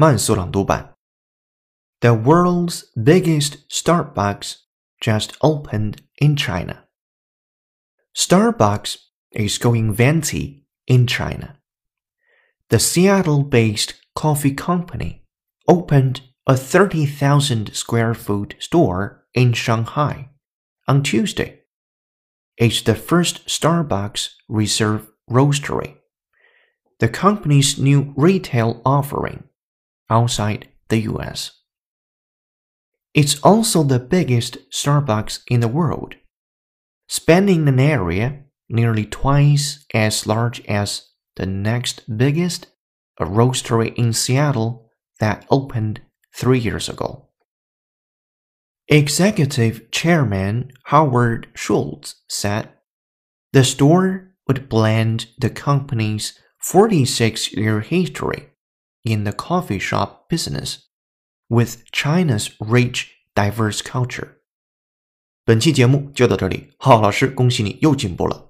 慢速朗读版。The world's biggest Starbucks just opened in China. Starbucks is going venti in China. The Seattle based coffee company opened a 30,000 square foot store in Shanghai on Tuesday. It's the first Starbucks Reserve Roastery, the company's new retail offering outside the US. It's also the biggest Starbucks in the world, spanning an area nearly twice as large as the next biggest, a roastery in Seattle that opened three years ago. Executive Chairman Howard Schultz said the store would blend the company's 46 year history in the coffee shop business with China's rich, diverse culture. 本期节目就到这里，浩浩老师，恭喜你又进步了。